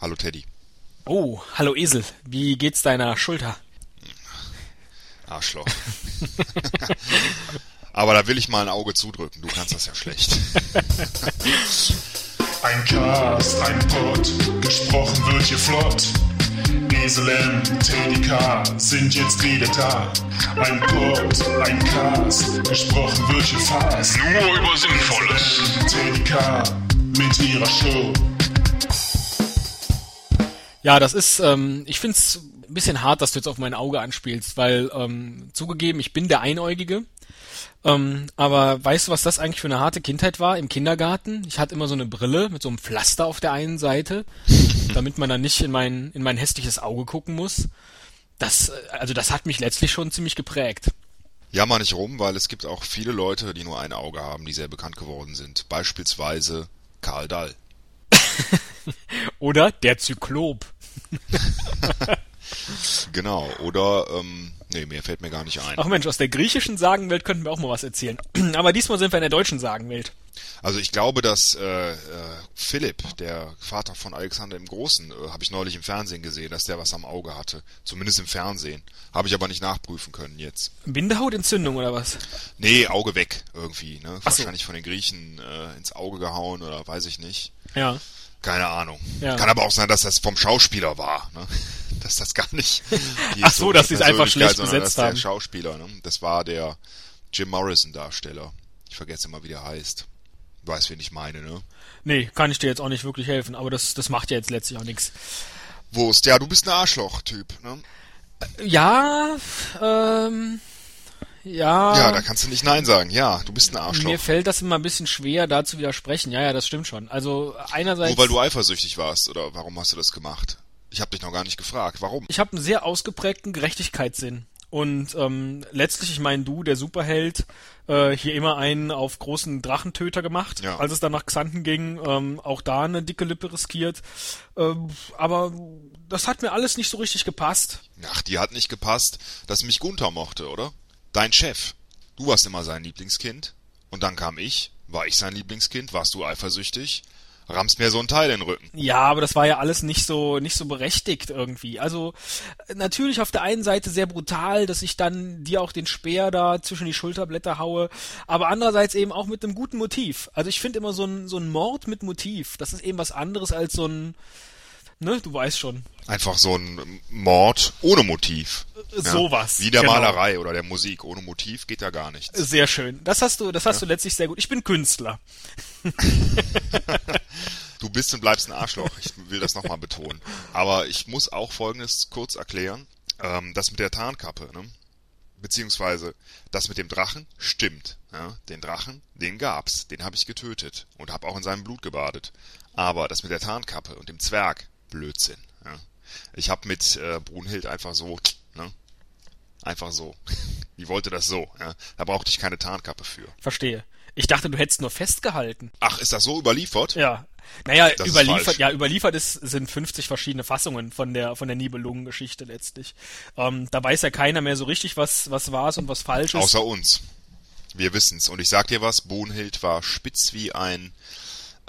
Hallo Teddy. Oh, hallo Esel. Wie geht's deiner Schulter? Arschloch. Aber da will ich mal ein Auge zudrücken. Du kannst das ja schlecht. Ein Cast, ein Pod, gesprochen wird hier flott. Esel M, Teddy K sind jetzt wieder da. Ein Pod, ein Cast, gesprochen wird hier fast. Nur über Sinnvolles. Teddy K mit ihrer Show. Ja, das ist, ähm, ich find's ein bisschen hart, dass du jetzt auf mein Auge anspielst, weil ähm, zugegeben, ich bin der Einäugige. Ähm, aber weißt du, was das eigentlich für eine harte Kindheit war im Kindergarten? Ich hatte immer so eine Brille mit so einem Pflaster auf der einen Seite, damit man dann nicht in mein, in mein hässliches Auge gucken muss. Das, äh, also das hat mich letztlich schon ziemlich geprägt. Jammer nicht rum, weil es gibt auch viele Leute, die nur ein Auge haben, die sehr bekannt geworden sind. Beispielsweise Karl Dall. Oder der Zyklop. Genau. Oder, ähm, nee, mehr fällt mir gar nicht ein. Ach Mensch, aus der griechischen Sagenwelt könnten wir auch mal was erzählen. Aber diesmal sind wir in der deutschen Sagenwelt. Also ich glaube, dass äh, äh, Philipp, der Vater von Alexander im Großen, äh, habe ich neulich im Fernsehen gesehen, dass der was am Auge hatte. Zumindest im Fernsehen. Habe ich aber nicht nachprüfen können jetzt. Bindehautentzündung oder was? Nee, Auge weg irgendwie. Ne? Ach so. Wahrscheinlich von den Griechen äh, ins Auge gehauen oder weiß ich nicht. Ja. Keine Ahnung. Ja. Kann aber auch sein, dass das vom Schauspieler war. Ne? Dass das gar nicht. Ach so, dass sie es einfach schlecht besetzt haben. Der Schauspieler. Ne? Das war der Jim Morrison Darsteller. Ich vergesse immer, wie der heißt. Du weißt, wen ich meine, ne? Nee, kann ich dir jetzt auch nicht wirklich helfen, aber das, das macht ja jetzt letztlich auch nichts. Wurst. Ja, du bist ein Arschloch-Typ. Ne? Ja, ähm, ja. Ja, da kannst du nicht Nein sagen. Ja, du bist ein Arschloch. Mir fällt das immer ein bisschen schwer, da zu widersprechen. Ja, ja, das stimmt schon. Also einerseits, Nur weil du eifersüchtig warst, oder warum hast du das gemacht? Ich habe dich noch gar nicht gefragt. Warum? ich habe einen sehr ausgeprägten Gerechtigkeitssinn. Und ähm, letztlich, ich meine, du, der Superheld, äh, hier immer einen auf großen Drachentöter gemacht, Ja. als es dann nach Xanten ging, ähm, auch da eine dicke Lippe riskiert. Ähm, aber das hat mir alles nicht so richtig gepasst. Ach, die hat nicht gepasst, dass mich Gunther mochte, oder? Dein Chef. Du warst immer sein Lieblingskind. Und dann kam ich. War ich sein Lieblingskind? Warst du eifersüchtig? Rammst mir so ein Teil in den Rücken. Ja, aber das war ja alles nicht so nicht so berechtigt irgendwie. Also natürlich auf der einen Seite sehr brutal, dass ich dann dir auch den Speer da zwischen die Schulterblätter haue, aber andererseits eben auch mit einem guten Motiv. Also ich finde immer so ein so ein Mord mit Motiv, das ist eben was anderes als so ein ne, du weißt schon. Einfach so ein Mord ohne Motiv. Ja. Sowas, Wie der genau. Malerei oder der Musik. Ohne Motiv geht ja gar nichts. Sehr schön. Das hast du das hast du letztlich sehr gut. Ich bin Künstler. Du bist und bleibst ein Arschloch. Ich will das nochmal betonen. Aber ich muss auch Folgendes kurz erklären. Ähm, das mit der Tarnkappe, ne? beziehungsweise das mit dem Drachen stimmt. Ja? Den Drachen, den gab's. Den habe ich getötet und habe auch in seinem Blut gebadet. Aber das mit der Tarnkappe und dem Zwerg, Blödsinn. Ja? Ich habe mit äh, Brunhild einfach so, ne? einfach so. Die wollte das so. Ja? Da brauchte ich keine Tarnkappe für. Verstehe. Ich dachte, du hättest nur festgehalten. Ach, ist das so überliefert? Ja. Naja, Das überliefert, ja, überliefert ist, sind 50 verschiedene Fassungen von der, von der Nibelungengeschichte letztlich. Ähm, da weiß ja keiner mehr so richtig, was, was wahr ist und was falsch ist. Außer uns. Wir wissen's. Und ich sag dir was, Bohnhild war spitz wie ein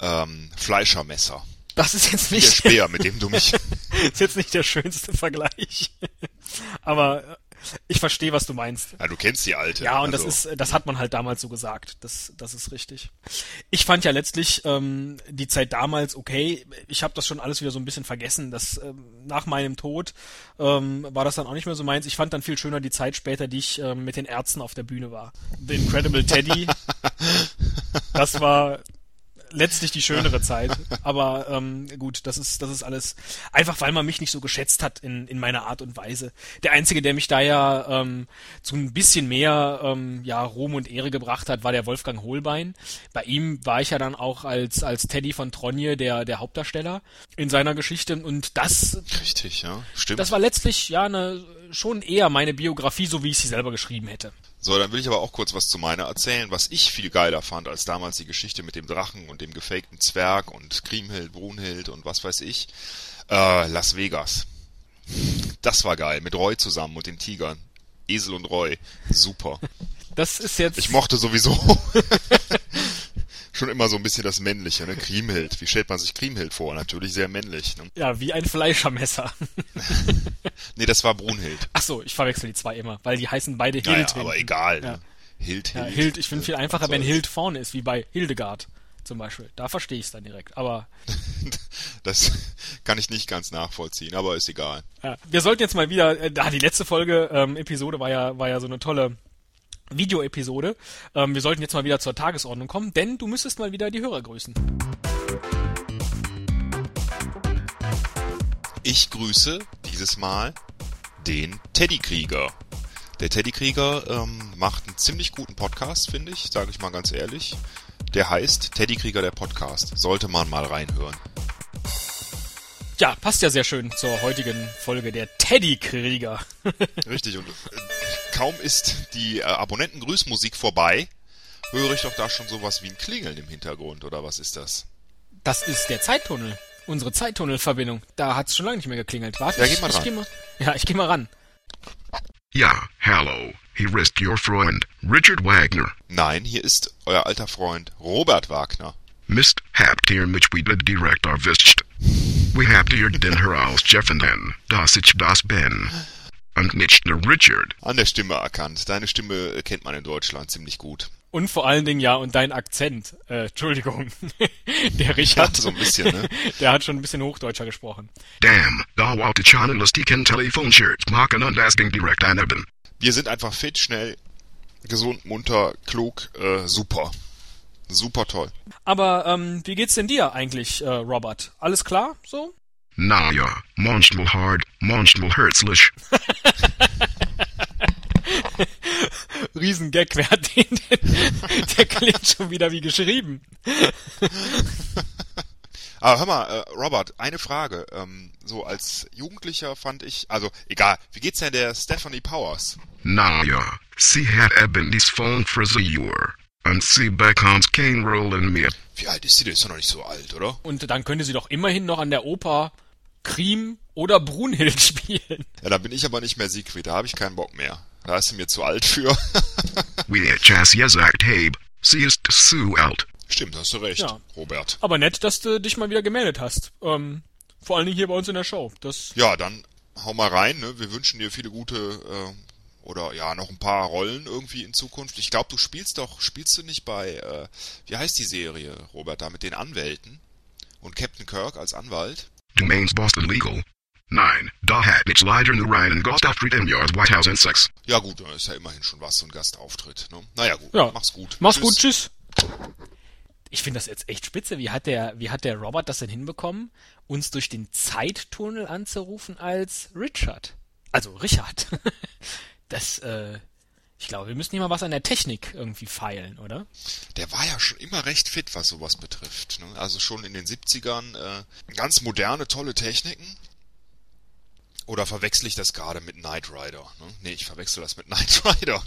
ähm, Fleischermesser. das ist jetzt Wie der nicht, Speer, mit dem du mich... ist jetzt nicht der schönste Vergleich. Aber äh, ich verstehe, was du meinst. Ja, du kennst die alte. Ja, und also, das ist, das hat man halt damals so gesagt. Das, das ist richtig. Ich fand ja letztlich ähm, die Zeit damals okay. Ich habe das schon alles wieder so ein bisschen vergessen. Das ähm, nach meinem Tod ähm, war das dann auch nicht mehr so meins. Ich fand dann viel schöner die Zeit später, die ich ähm, mit den Ärzten auf der Bühne war. The Incredible Teddy. das war letztlich die schönere Zeit. Aber ähm, gut, das ist, das ist alles einfach, weil man mich nicht so geschätzt hat in, in meiner Art und Weise. Der Einzige, der mich da ja ähm, zu ein bisschen mehr ähm, ja, Ruhm und Ehre gebracht hat, war der Wolfgang Holbein. Bei ihm war ich ja dann auch als, als Teddy von Tronje der, der Hauptdarsteller in seiner Geschichte. Und das, Richtig, ja. Stimmt. das war letztlich ja eine, schon eher meine Biografie, so wie ich sie selber geschrieben hätte. So, dann will ich aber auch kurz was zu meiner erzählen, was ich viel geiler fand als damals die Geschichte mit dem Drachen und dem gefakten Zwerg und Kriemhild, Brunhild und was weiß ich. Äh, Las Vegas. Das war geil, mit Roy zusammen und den Tigern. Esel und Roy. Super. Das ist jetzt. Ich mochte sowieso schon immer so ein bisschen das Männliche, ne? Kriemhild. Wie stellt man sich Kriemhild vor? Natürlich sehr männlich, ne? Ja, wie ein Fleischermesser. Nee, das war Brunhild. Ach so, ich verwechsel die zwei immer, weil die heißen beide Hild. Naja, aber egal. Ja. Ne? Hild, Ja, Hild. Hild, ich finde viel einfacher, wenn. Hild vorne ist, wie bei Hildegard zum Beispiel. Da verstehe ich es dann direkt. Aber Das kann ich nicht ganz nachvollziehen, aber ist egal. ja, wir sollten jetzt mal wieder, äh, da die letzte Folge, ähm, Episode war ja, war ja so eine tolle Videoepisode. Ähm, wir sollten jetzt mal wieder zur Tagesordnung kommen, denn du müsstest mal wieder die Hörer grüßen. Ich grüße dieses Mal den Teddykrieger. Der Teddykrieger ähm, macht einen ziemlich guten Podcast, finde ich, sage ich mal ganz ehrlich. Der heißt Teddykrieger der Podcast. Sollte man mal reinhören. Ja, passt ja sehr schön zur heutigen Folge der Teddykrieger. Richtig, und äh, kaum ist die äh, Abonnentengrüßmusik vorbei, höre ich doch da schon sowas wie ein Klingeln im Hintergrund, oder was ist das? Das ist der Zeittunnel. Unsere Zeittunnelverbindung. Da hat's schon lange nicht mehr geklingelt. Warte, Ja, ich, geh mal ich ran. geh mal. Ja, ich geh mal ran. Yeah, hello. Here is your friend, Richard Wagner. Nein, hier ist euer alter Freund Robert Wagner. Mist habt hier mich wieder direkt erwischt. We habt hier den heraus Jeff and then, das ich das bin. Und der Richard. An der Stimme erkannt. Deine Stimme kennt man in Deutschland ziemlich gut. Und vor allen Dingen ja, und dein Akzent. Äh, Entschuldigung. der Richard. Ja, so ein bisschen, ne? Der hat schon ein bisschen Hochdeutscher gesprochen. Damn, da wollt die journalistiken Telefonshirts machen und asking direkt an eben. Wir sind einfach fit, schnell, gesund, munter, klug, äh, super. Super toll. Aber ähm, wie geht's denn dir eigentlich, äh, Robert? Alles klar? So? Na ja, manchmal hard, manchmal herzlich. Riesengag, wer hat den denn? Der klingt schon wieder wie geschrieben. Aber hör mal, äh, Robert, eine Frage. Ähm, so als Jugendlicher fand ich, also egal, wie geht's denn der Stephanie Powers? Na ja, sie hat eben dies Phone Frisur. Und sie bekommt kein Rollen mehr. Wie alt ist sie denn? Ist doch noch nicht so alt, oder? Und dann könnte sie doch immerhin noch an der Oper Krim oder Brunhild spielen. Ja, da bin ich aber nicht mehr Siegfried, da habe ich keinen Bock mehr. Da ist sie mir zu alt für. Habe, sie ist zu alt. Stimmt, hast du recht, Ja. Robert. Aber nett, dass du dich mal wieder gemeldet hast. Ähm, vor allen Dingen hier bei uns in der Show. Das Ja, dann hau mal rein, ne? Wir wünschen dir viele gute, äh, oder ja, noch ein paar Rollen irgendwie in Zukunft. Ich glaube, du spielst doch, spielst du nicht bei, äh, wie heißt die Serie, Robert, da mit den Anwälten? Und Captain Kirk als Anwalt? Du meinst Boston Legal? Nein, da hat nicht leider nur reinen Gastauftritt im Jahr 2006. Ja gut, da ist ja immerhin schon was, so ein Gastauftritt, ne? Naja gut, Ja. mach's gut. Mach's gut, tschüss. Ich finde das jetzt echt spitze. Wie hat der, wie hat der Robert das denn hinbekommen, uns durch den Zeittunnel anzurufen als Richard? Also Richard. Das, äh, ich glaube, wir müssen hier mal was an der Technik irgendwie feilen, oder? Der war ja schon immer recht fit, was sowas betrifft. Ne? Also schon in den 70ern äh, ganz moderne, tolle Techniken. Oder verwechsel ich das gerade mit Knight Rider? Ne? Nee, ich verwechsel das mit Knight Rider.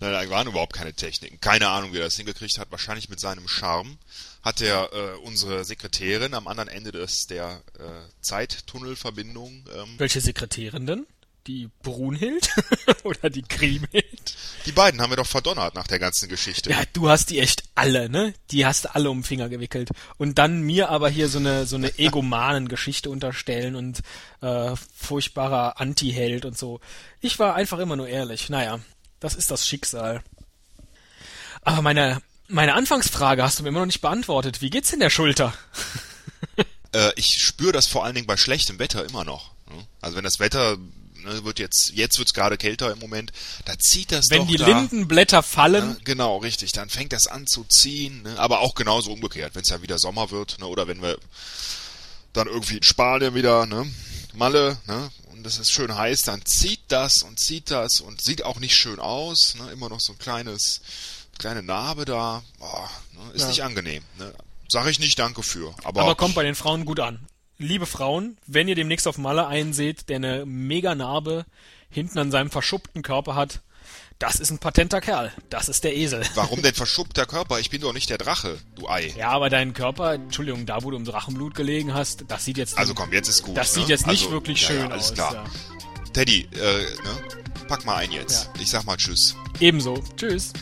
Nein, da waren überhaupt keine Techniken. Keine Ahnung, wie er das hingekriegt hat. Wahrscheinlich mit seinem Charme hat er äh, unsere Sekretärin am anderen Ende des der äh, Zeittunnelverbindung ähm, Welche Sekretärin denn? Die Brunhild? oder die Kriemhild? Die beiden haben wir doch verdonnert nach der ganzen Geschichte. Ja, du hast die echt alle, ne? Die hast du alle um den Finger gewickelt. Und dann mir aber hier so eine so eine egomanen Geschichte unterstellen und äh, furchtbarer Anti-Held und so. Ich war einfach immer nur ehrlich. Naja, das ist das Schicksal. Aber meine meine Anfangsfrage hast du mir immer noch nicht beantwortet. Wie geht's denn der Schulter? Äh, ich spüre das vor allen Dingen bei schlechtem Wetter immer noch. ne? Also wenn das Wetter ne, wird jetzt, jetzt wird's gerade kälter im Moment, da zieht das Wenn doch die da, Lindenblätter fallen, Ne? Genau, richtig. Dann fängt das an zu ziehen. Ne? Aber auch genauso umgekehrt, wenn es ja wieder Sommer wird, ne? oder wenn wir dann irgendwie in Spanien wieder, ne? Malle, ne? und es ist schön heiß, dann zieht das und zieht das und sieht auch nicht schön aus. Ne? Immer noch so ein kleines, kleine Narbe da. Boah, ne? Ist Ja. nicht angenehm. Ne? Sag ich nicht Danke für. Aber, aber kommt bei den Frauen gut an. Liebe Frauen, wenn ihr demnächst auf Malle einen seht, der eine mega Narbe hinten an seinem verschuppten Körper hat, das ist ein patenter Kerl. Das ist der Esel. Warum denn verschuppter Körper? Ich bin doch nicht der Drache, du Ei. Ja, aber dein Körper, Entschuldigung, da wo du im Drachenblut gelegen hast, das sieht jetzt Also komm, jetzt ist gut. das ne? sieht jetzt nicht also, wirklich ja, schön ja, alles aus. klar. Ja. Teddy, äh, ne? Pack mal ein jetzt. Ich sag mal Tschüss. Ebenso. Tschüss.